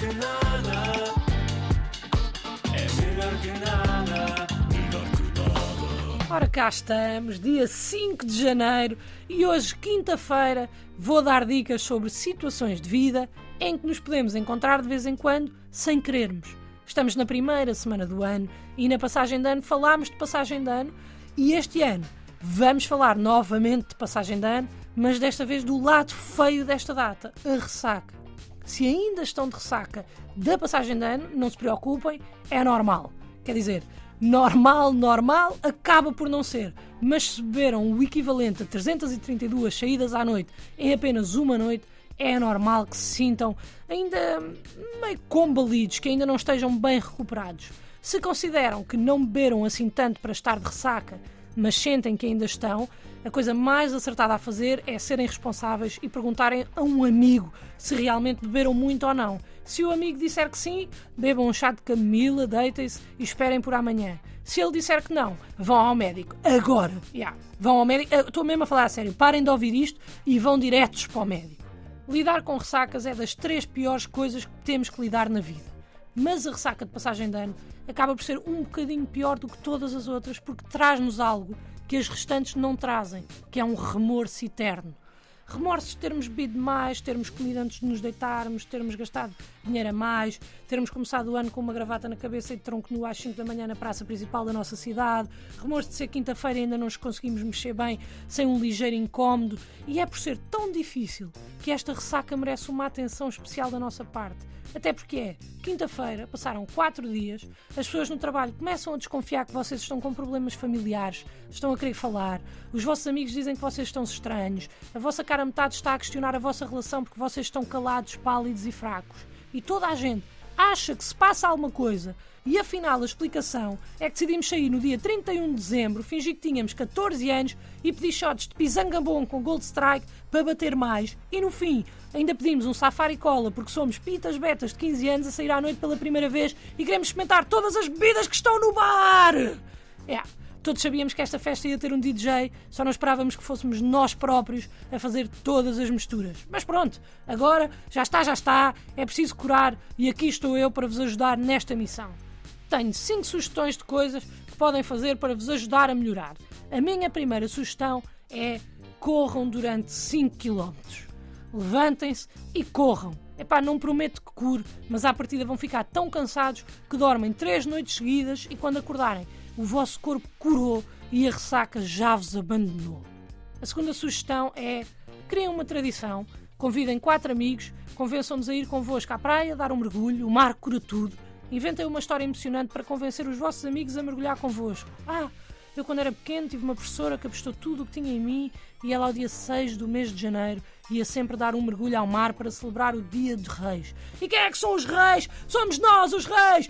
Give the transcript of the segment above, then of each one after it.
que nada. É melhor que nada. Ora, cá estamos, dia 5 de janeiro e hoje, quinta-feira, vou dar dicas sobre situações de vida em que nos podemos encontrar de vez em quando sem querermos. Estamos na primeira semana do ano e na passagem de ano falámos de passagem de ano e este ano vamos falar novamente de passagem de ano, mas desta vez do lado feio desta data, a ressaca. Se ainda estão de ressaca da passagem de ano, não se preocupem, é normal. Quer dizer, normal, normal, acaba por não ser. Mas se beberam o equivalente a 332 saídas à noite em apenas uma noite, é normal que se sintam ainda meio combalidos, que ainda não estejam bem recuperados. Se consideram que não beberam assim tanto para estar de ressaca, mas sentem que ainda estão, a coisa mais acertada a fazer é serem responsáveis e perguntarem a um amigo se realmente beberam muito ou não. Se o amigo disser que sim, bebam um chá de camomila, deitem-se e esperem por amanhã. Se ele disser que não, vão ao médico. Agora! Yeah. Vão ao médico. Estou mesmo a falar a sério. Parem de ouvir isto e vão diretos para o médico. Lidar com ressacas é das três piores coisas que temos que lidar na vida. Mas a ressaca de passagem de ano acaba por ser um bocadinho pior do que todas as outras porque traz-nos algo que as restantes não trazem, que é um remorso eterno. Remorso de termos bebido mais, termos comido antes de nos deitarmos, termos gastado dinheiro a mais, termos começado o ano com uma gravata na cabeça e de tronco nu às 5 da manhã na praça principal da nossa cidade. Remorso de ser quinta-feira e ainda não nos conseguimos mexer bem sem um ligeiro incómodo. E é por ser tão difícil que esta ressaca merece uma atenção especial da nossa parte. Até porque é quinta-feira, passaram quatro dias, as pessoas no trabalho começam a desconfiar que vocês estão com problemas familiares, estão a querer falar, os vossos amigos dizem que vocês estão estranhos, a vossa cara metade está a questionar a vossa relação porque vocês estão calados, pálidos e fracos. E toda a gente acha que se passa alguma coisa e afinal a explicação é que decidimos sair no dia 31 de dezembro, fingir que tínhamos 14 anos e pedir shots de pisangambon com Gold Strike para bater mais e no fim ainda pedimos um safari cola porque somos pitas betas de 15 anos a sair à noite pela primeira vez e queremos experimentar todas as bebidas que estão no bar. É, todos sabíamos que esta festa ia ter um DJ, só não esperávamos que fôssemos nós próprios a fazer todas as misturas. Mas pronto, agora já está, já está, é preciso curar e aqui estou eu para vos ajudar nesta missão. Tenho 5 sugestões de coisas que podem fazer para vos ajudar a melhorar. A minha primeira sugestão é corram durante 5 km. Levantem-se e corram. Epá, não prometo que cure, mas à partida vão ficar tão cansados que dormem 3 noites seguidas e quando acordarem o vosso corpo curou e a ressaca já vos abandonou. A segunda sugestão é criem uma tradição, convidem quatro amigos, convençam-nos a ir convosco à praia, dar um mergulho, o mar cura tudo Inventem uma história emocionante para convencer os vossos amigos a mergulhar convosco. Ah, eu quando era pequeno tive uma professora que apostou tudo o que tinha em mim e ela ao dia 6 do mês de janeiro ia sempre dar um mergulho ao mar para celebrar o Dia de Reis. E quem é que são os reis? Somos nós, os reis!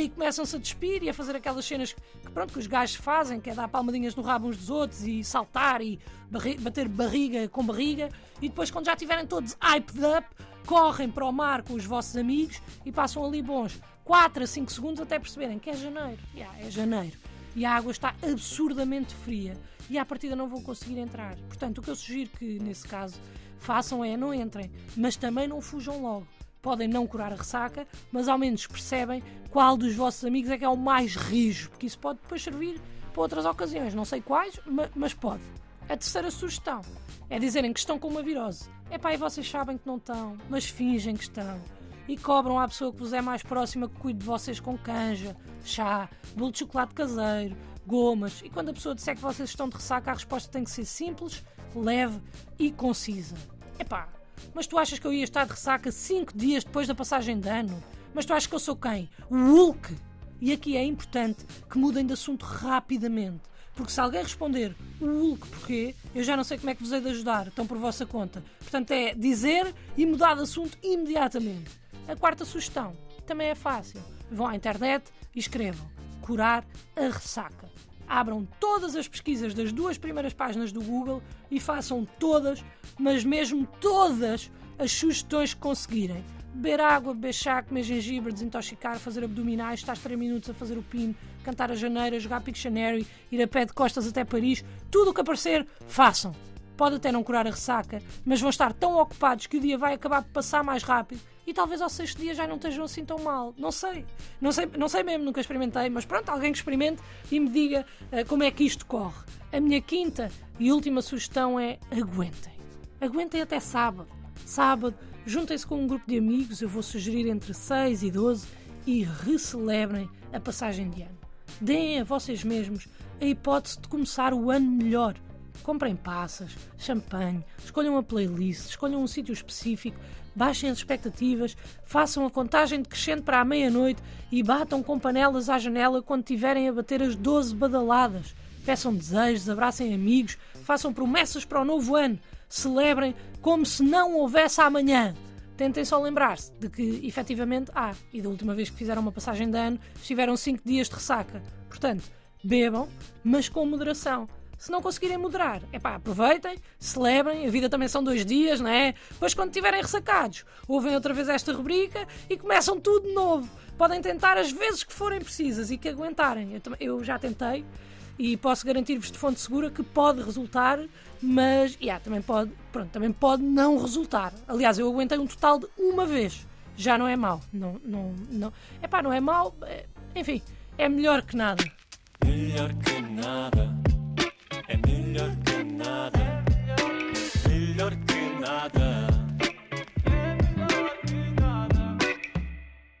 E começam-se a despir e a fazer aquelas cenas que, pronto, que os gajos fazem, que é dar palmadinhas no rabo uns dos outros e saltar e barri bater barriga com barriga. E depois, quando já estiverem todos hyped up, correm para o mar com os vossos amigos e passam ali bons 4 a 5 segundos até perceberem que é janeiro. Yeah, é janeiro. E a água está absurdamente fria e à partida não vão conseguir entrar. Portanto, o que eu sugiro que, nesse caso, façam é não entrem, mas também não fujam logo. Podem não curar a ressaca, mas ao menos percebem qual dos vossos amigos é que é o mais rijo, porque isso pode depois servir para outras ocasiões. Não sei quais, mas pode. A terceira sugestão é dizerem que estão com uma virose. É pá, e vocês sabem que não estão, mas fingem que estão. E cobram à pessoa que vos é mais próxima que cuide de vocês com canja, chá, bolo de chocolate caseiro, gomas. E quando a pessoa disser que vocês estão de ressaca, a resposta tem que ser simples, leve e concisa. Epá, mas tu achas que eu ia estar de ressaca cinco dias depois da passagem de ano? Mas tu achas que eu sou quem? O Hulk? E aqui é importante que mudem de assunto rapidamente. Porque se alguém responder o Hulk porquê, eu já não sei como é que vos hei de ajudar, estão por vossa conta. Portanto, é dizer e mudar de assunto imediatamente. A quarta sugestão também é fácil. Vão à internet e escrevam curar a ressaca. Abram todas as pesquisas das duas primeiras páginas do Google e façam todas, mas mesmo todas, as sugestões que conseguirem beber água, beber chá, comer gengibre, desintoxicar, fazer abdominais, estar 3 minutos a fazer o pino, cantar a janeira, jogar Pictionary, ir a pé de costas até Paris, tudo o que aparecer, façam. pode até não curar a ressaca, mas vão estar tão ocupados que o dia vai acabar por passar mais rápido e talvez ao sexto dia já não estejam assim tão mal. Não sei. Não sei, não sei mesmo, nunca experimentei, mas pronto, alguém que experimente e me diga uh, como é que isto corre. A minha quinta e última sugestão é aguentem. Aguentem até sábado. Sábado, juntem-se com um grupo de amigos, eu vou sugerir entre 6 e 12 e recelebrem a passagem de ano. Deem a vocês mesmos a hipótese de começar o ano melhor. Comprem passas, champanhe, escolham a playlist, escolham um sítio específico, baixem as expectativas, façam a contagem decrescente para a meia-noite e batam com panelas à janela quando tiverem a bater as 12 badaladas. Peçam desejos, abracem amigos, façam promessas para o novo ano, celebrem como se não houvesse amanhã. Tentem só lembrar-se de que, efetivamente, há, ah, e da última vez que fizeram uma passagem de ano, estiveram 5 dias de ressaca. Portanto, bebam, mas com moderação. Se não conseguirem moderar, é pá, aproveitem, celebrem, a vida também são dois dias, não é? Depois, quando estiverem ressacados, ouvem outra vez esta rubrica e começam tudo de novo. Podem tentar as vezes que forem precisas e que aguentarem. Eu, já tentei e posso garantir-vos de fonte segura que pode resultar, mas yeah, também, pode, pronto, também pode não resultar. Aliás, eu aguentei um total de uma vez. Já não é mau. Não, não, não. Epá, não é mau. É, enfim, é melhor que nada. Melhor que nada. and then